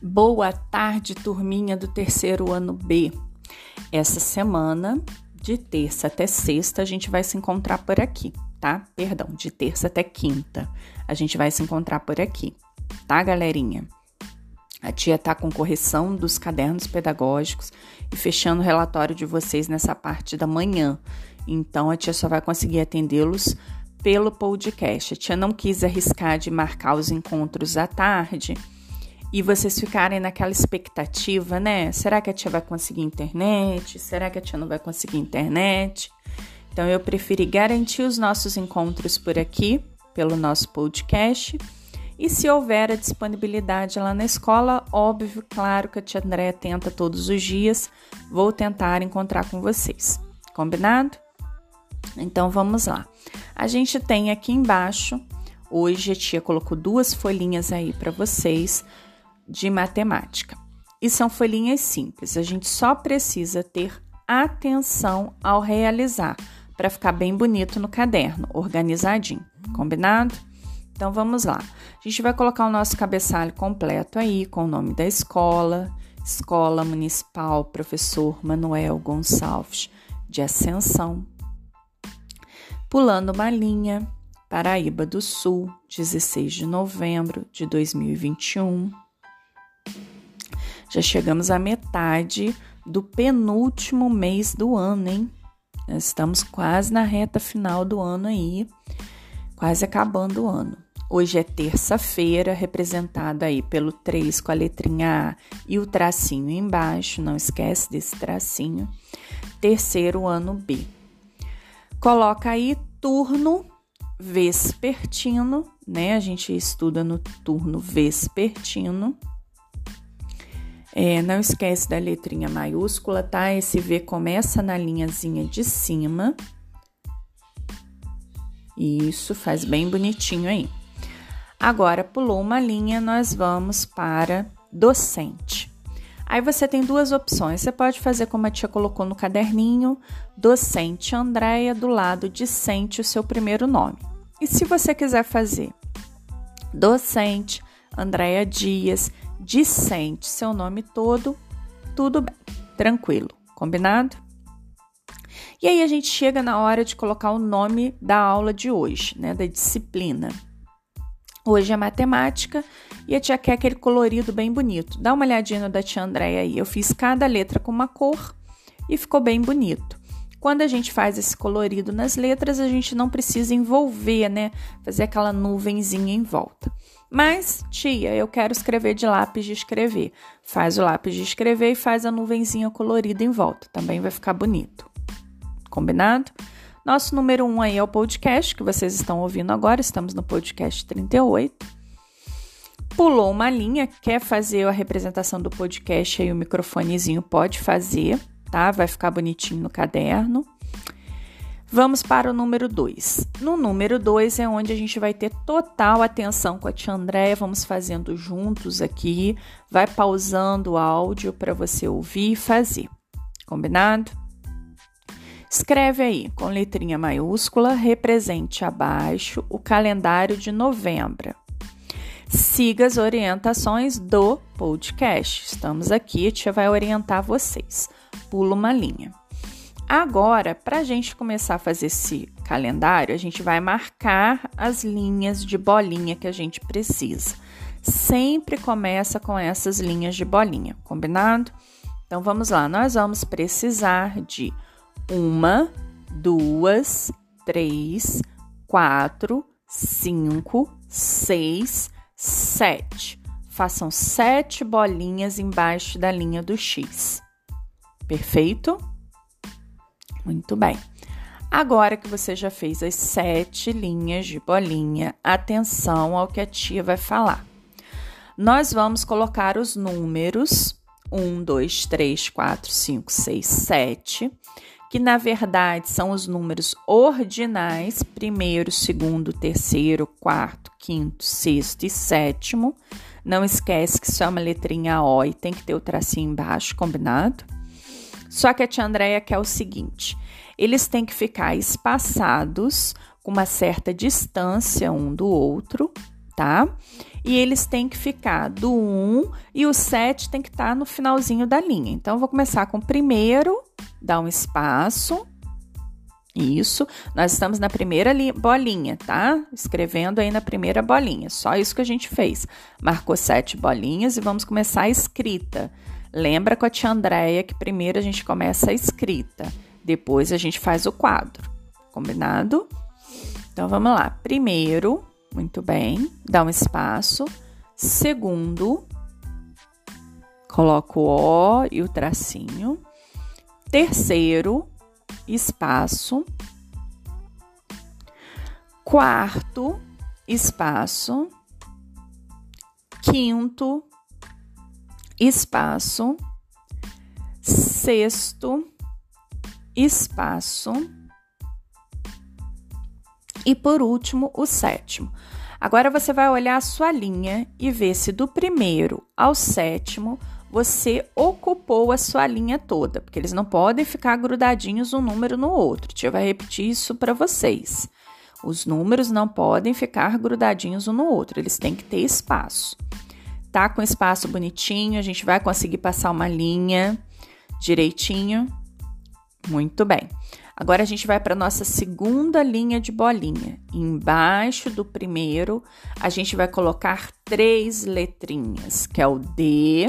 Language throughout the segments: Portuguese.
Boa tarde, turminha do terceiro ano B. Essa semana, de terça até sexta, a gente vai se encontrar por aqui, tá? Perdão, de terça até quinta, a gente vai se encontrar por aqui, tá, galerinha? A tia tá com correção dos cadernos pedagógicos e fechando o relatório de vocês nessa parte da manhã. Então a tia só vai conseguir atendê-los pelo podcast. A tia não quis arriscar de marcar os encontros à tarde e vocês ficarem naquela expectativa, né? Será que a tia vai conseguir internet? Será que a tia não vai conseguir internet? Então eu preferi garantir os nossos encontros por aqui, pelo nosso podcast. E se houver a disponibilidade lá na escola, óbvio, claro que a tia Andréia tenta todos os dias, vou tentar encontrar com vocês. Combinado? Então vamos lá. A gente tem aqui embaixo, hoje a tia colocou duas folhinhas aí para vocês de matemática. E são folhinhas simples, a gente só precisa ter atenção ao realizar para ficar bem bonito no caderno, organizadinho, combinado? Então vamos lá. A gente vai colocar o nosso cabeçalho completo aí com o nome da escola, Escola Municipal Professor Manuel Gonçalves de Ascensão. Pulando uma linha, Paraíba do Sul, 16 de novembro de 2021. Já chegamos à metade do penúltimo mês do ano, hein? Estamos quase na reta final do ano aí, quase acabando o ano. Hoje é terça-feira, representada aí pelo 3 com a letrinha A e o tracinho embaixo, não esquece desse tracinho. Terceiro ano B. Coloca aí turno vespertino, né? A gente estuda no turno vespertino. É, não esquece da letrinha maiúscula, tá? Esse V começa na linhazinha de cima. Isso, faz bem bonitinho aí. Agora, pulou uma linha, nós vamos para docente. Aí você tem duas opções. Você pode fazer como a tia colocou no caderninho, docente Andréia, do lado discente o seu primeiro nome. E se você quiser fazer docente Andréia Dias, Dicente, seu nome todo, tudo bem, tranquilo, combinado? E aí a gente chega na hora de colocar o nome da aula de hoje, né, da disciplina. Hoje é matemática e a tia quer aquele colorido bem bonito. Dá uma olhadinha no da tia Andréia aí. Eu fiz cada letra com uma cor e ficou bem bonito. Quando a gente faz esse colorido nas letras, a gente não precisa envolver, né? Fazer aquela nuvenzinha em volta. Mas, tia, eu quero escrever de lápis de escrever. Faz o lápis de escrever e faz a nuvenzinha colorida em volta. Também vai ficar bonito. Combinado? Nosso número 1 um aí é o podcast que vocês estão ouvindo agora. Estamos no podcast 38. Pulou uma linha, quer fazer a representação do podcast aí, o microfonezinho pode fazer, tá? Vai ficar bonitinho no caderno. Vamos para o número 2. No número 2 é onde a gente vai ter total atenção com a tia Andréia. Vamos fazendo juntos aqui. Vai pausando o áudio para você ouvir e fazer. Combinado? Escreve aí com letrinha maiúscula, represente abaixo o calendário de novembro. Siga as orientações do podcast. Estamos aqui, a tia vai orientar vocês. Pula uma linha. Agora, para a gente começar a fazer esse calendário, a gente vai marcar as linhas de bolinha que a gente precisa. Sempre começa com essas linhas de bolinha, combinado? Então vamos lá, nós vamos precisar de uma, duas, três, quatro, cinco, seis, sete. Façam sete bolinhas embaixo da linha do X. Perfeito? Muito bem. Agora que você já fez as sete linhas de bolinha, atenção ao que a tia vai falar. Nós vamos colocar os números 1, 2, 3, 4, 5, 6, 7, que na verdade são os números ordinais, primeiro, segundo, terceiro, quarto, quinto, sexto e sétimo. Não esquece que isso é uma letrinha O e tem que ter o tracinho embaixo, combinado? Só que a tia Andréia quer o seguinte: eles têm que ficar espaçados com uma certa distância um do outro, tá? E eles têm que ficar do 1 e o 7 tem que estar tá no finalzinho da linha. Então, eu vou começar com o primeiro, dar um espaço. Isso, nós estamos na primeira bolinha, tá? Escrevendo aí na primeira bolinha, só isso que a gente fez. Marcou sete bolinhas e vamos começar a escrita. Lembra com a tia Andréia que primeiro a gente começa a escrita, depois a gente faz o quadro, combinado? Então vamos lá. Primeiro, muito bem, dá um espaço. Segundo, coloco o O e o tracinho. Terceiro, espaço. Quarto, espaço. Quinto, espaço. Sexto, espaço. E por último, o sétimo. Agora você vai olhar a sua linha e ver se do primeiro ao sétimo você ocupou a sua linha toda, porque eles não podem ficar grudadinhos um número no outro. Tia vai repetir isso para vocês. Os números não podem ficar grudadinhos um no outro, eles têm que ter espaço. Tá com espaço bonitinho, a gente vai conseguir passar uma linha direitinho. Muito bem. Agora a gente vai para nossa segunda linha de bolinha. Embaixo do primeiro, a gente vai colocar três letrinhas, que é o D,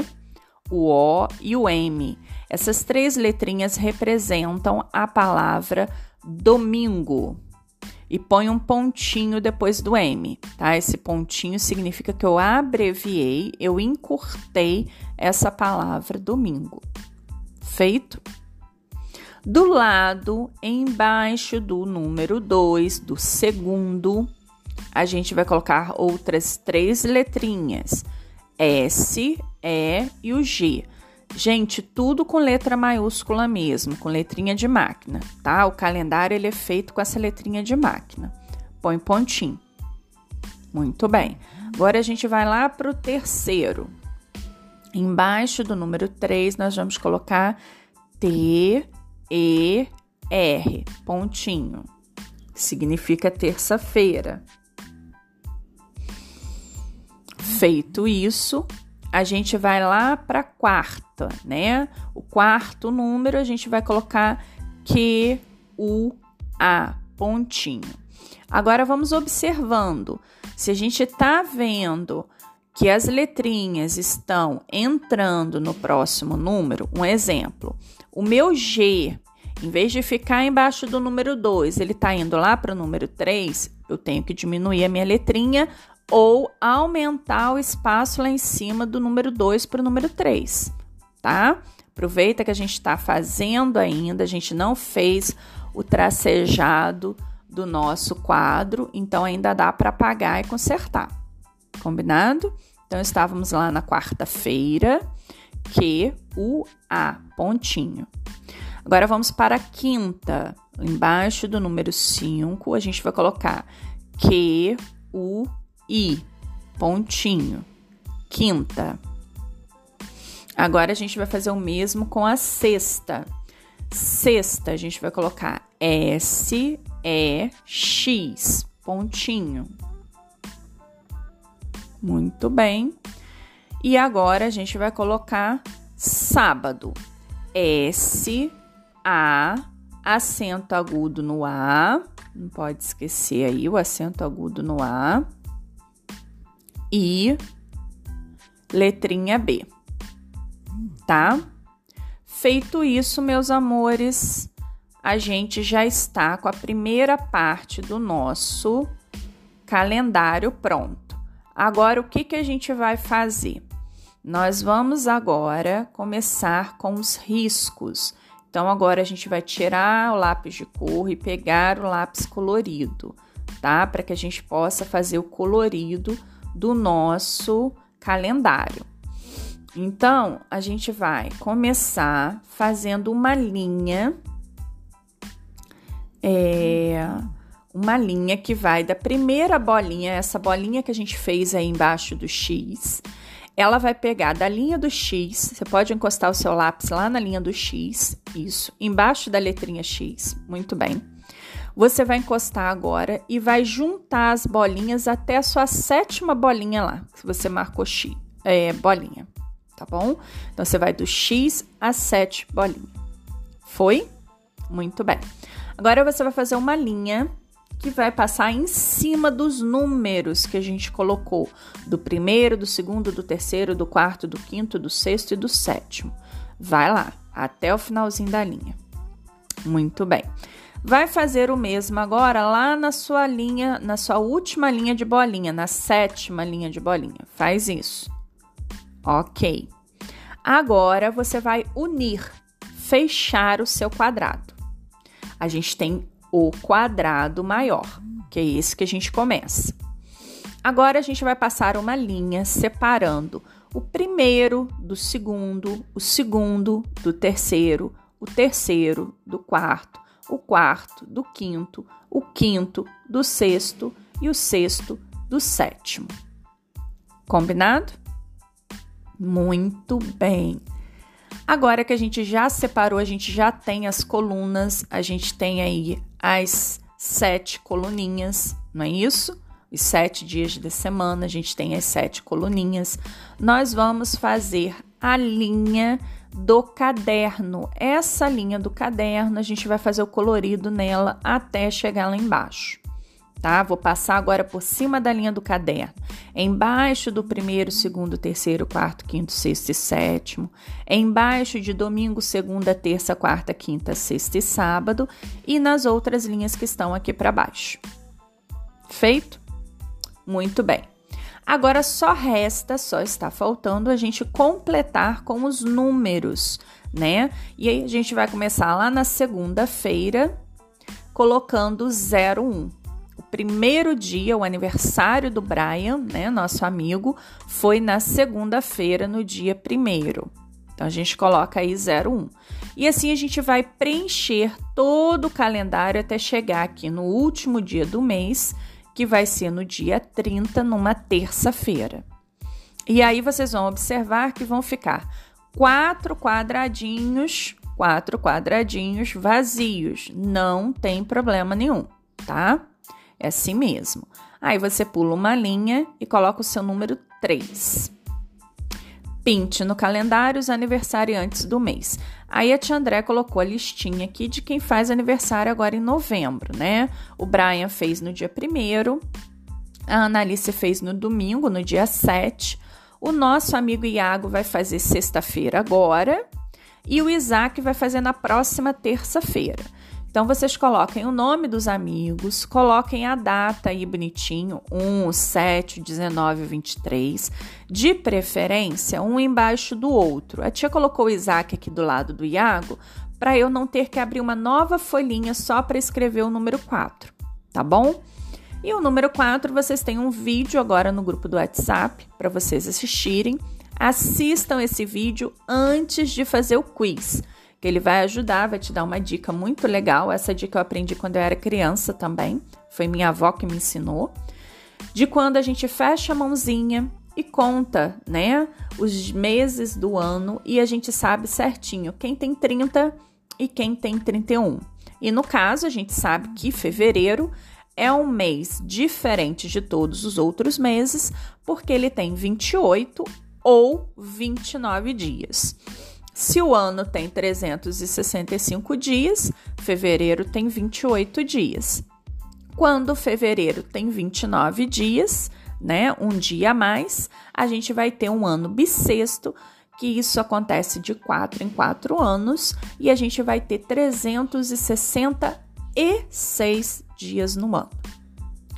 o O e o M. Essas três letrinhas representam a palavra domingo. E põe um pontinho depois do M, tá? Esse pontinho significa que eu abreviei, eu encurtei essa palavra domingo. Feito? Do lado embaixo do número 2, do segundo, a gente vai colocar outras três letrinhas: S, E e o G. Gente, tudo com letra maiúscula mesmo, com letrinha de máquina, tá? O calendário ele é feito com essa letrinha de máquina. Põe pontinho. Muito bem. Agora a gente vai lá para o terceiro. Embaixo do número 3, nós vamos colocar T, E, R, pontinho. Significa terça-feira. Feito isso, a gente vai lá para quarta, né? O quarto número a gente vai colocar Q, U, A, pontinho. Agora vamos observando. Se a gente está vendo que as letrinhas estão entrando no próximo número, um exemplo, o meu G, em vez de ficar embaixo do número 2, ele está indo lá para o número 3, eu tenho que diminuir a minha letrinha ou aumentar o espaço lá em cima do número 2 para o número 3, tá? Aproveita que a gente está fazendo ainda, a gente não fez o tracejado do nosso quadro, então ainda dá para apagar e consertar. Combinado? Então estávamos lá na quarta-feira, que o A, pontinho. Agora vamos para a quinta. Embaixo do número 5, a gente vai colocar que o I, pontinho. Quinta. Agora a gente vai fazer o mesmo com a sexta. Sexta, a gente vai colocar S, E, X, pontinho. Muito bem. E agora a gente vai colocar sábado. S, A, acento agudo no A. Não pode esquecer aí o acento agudo no A e letrinha B, tá? Feito isso, meus amores, a gente já está com a primeira parte do nosso calendário pronto. Agora, o que, que a gente vai fazer? Nós vamos agora começar com os riscos. Então, agora a gente vai tirar o lápis de cor e pegar o lápis colorido, tá? Para que a gente possa fazer o colorido do nosso calendário. Então, a gente vai começar fazendo uma linha, é, uma linha que vai da primeira bolinha, essa bolinha que a gente fez aí embaixo do X, ela vai pegar da linha do X, você pode encostar o seu lápis lá na linha do X, isso, embaixo da letrinha X, muito bem. Você vai encostar agora e vai juntar as bolinhas até a sua sétima bolinha lá, se você marcou X, é, bolinha, tá bom? Então você vai do X a 7 bolinha. Foi? Muito bem. Agora você vai fazer uma linha que vai passar em cima dos números que a gente colocou, do primeiro, do segundo, do terceiro, do quarto, do quinto, do sexto e do sétimo. Vai lá, até o finalzinho da linha. Muito bem. Vai fazer o mesmo agora lá na sua linha, na sua última linha de bolinha, na sétima linha de bolinha. Faz isso. Ok. Agora você vai unir, fechar o seu quadrado. A gente tem o quadrado maior, que é esse que a gente começa. Agora a gente vai passar uma linha separando o primeiro do segundo, o segundo do terceiro, o terceiro do quarto, o quarto do quinto, o quinto do sexto e o sexto do sétimo. Combinado? Muito bem. Agora que a gente já separou, a gente já tem as colunas, a gente tem aí as sete coluninhas, não é isso? Os sete dias da semana, a gente tem as sete coluninhas. Nós vamos fazer a linha do caderno. Essa linha do caderno, a gente vai fazer o colorido nela até chegar lá embaixo tá? Vou passar agora por cima da linha do caderno, embaixo do primeiro, segundo, terceiro, quarto, quinto, sexto e sétimo, embaixo de domingo, segunda, terça, quarta, quinta, sexta e sábado e nas outras linhas que estão aqui para baixo. Feito? Muito bem. Agora só resta, só está faltando a gente completar com os números, né? E aí a gente vai começar lá na segunda-feira colocando 01 primeiro dia, o aniversário do Brian, né, nosso amigo, foi na segunda-feira, no dia primeiro. Então a gente coloca aí 01. E assim a gente vai preencher todo o calendário até chegar aqui no último dia do mês, que vai ser no dia 30, numa terça-feira. E aí vocês vão observar que vão ficar quatro quadradinhos, quatro quadradinhos vazios. Não tem problema nenhum, tá? É assim mesmo. Aí você pula uma linha e coloca o seu número 3. Pinte no calendário os aniversariantes do mês. Aí a tia André colocou a listinha aqui de quem faz aniversário agora em novembro, né? O Brian fez no dia 1 a Analice fez no domingo, no dia 7. O nosso amigo Iago vai fazer sexta-feira agora. E o Isaac vai fazer na próxima terça-feira. Então vocês coloquem o nome dos amigos, coloquem a data aí bonitinho, 1, 7, 19, 23, de preferência um embaixo do outro. A tia colocou o Isaac aqui do lado do Iago para eu não ter que abrir uma nova folhinha só para escrever o número 4, tá bom? E o número 4, vocês têm um vídeo agora no grupo do WhatsApp para vocês assistirem. Assistam esse vídeo antes de fazer o quiz que ele vai ajudar, vai te dar uma dica muito legal. Essa dica eu aprendi quando eu era criança também, foi minha avó que me ensinou. De quando a gente fecha a mãozinha e conta, né, os meses do ano e a gente sabe certinho quem tem 30 e quem tem 31. E no caso, a gente sabe que fevereiro é um mês diferente de todos os outros meses, porque ele tem 28 ou 29 dias. Se o ano tem 365 dias, fevereiro tem 28 dias. Quando fevereiro tem 29 dias, né, um dia a mais, a gente vai ter um ano bissexto, que isso acontece de 4 em 4 anos, e a gente vai ter 366 dias no ano.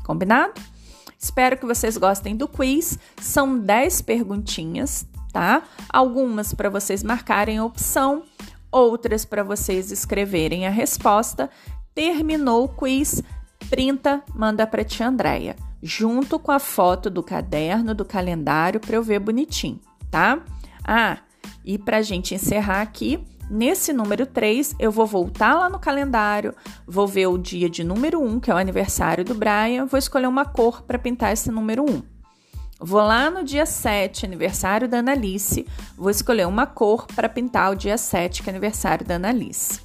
Combinado? Espero que vocês gostem do quiz. São 10 perguntinhas, tá? Algumas para vocês marcarem a opção, outras para vocês escreverem a resposta. Terminou o quiz, printa, manda para tia Andréia, junto com a foto do caderno, do calendário para eu ver bonitinho, tá? Ah, e para gente encerrar aqui, nesse número 3, eu vou voltar lá no calendário, vou ver o dia de número 1, que é o aniversário do Brian, vou escolher uma cor para pintar esse número 1. Vou lá no dia 7, aniversário da Analice, vou escolher uma cor para pintar o dia 7, que é aniversário da Analice.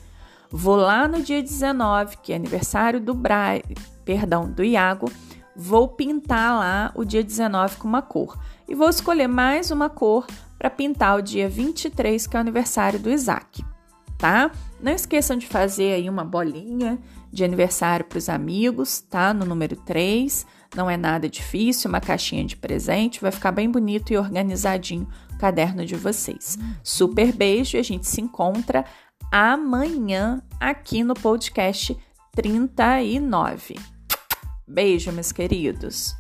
Vou lá no dia 19, que é aniversário do Bra... perdão, do Iago, vou pintar lá o dia 19 com uma cor. E vou escolher mais uma cor para pintar o dia 23, que é o aniversário do Isaac, tá? Não esqueçam de fazer aí uma bolinha de aniversário para os amigos, tá? No número 3. Não é nada difícil, uma caixinha de presente, vai ficar bem bonito e organizadinho o caderno de vocês. Super beijo e a gente se encontra amanhã aqui no podcast 39. Beijo, meus queridos.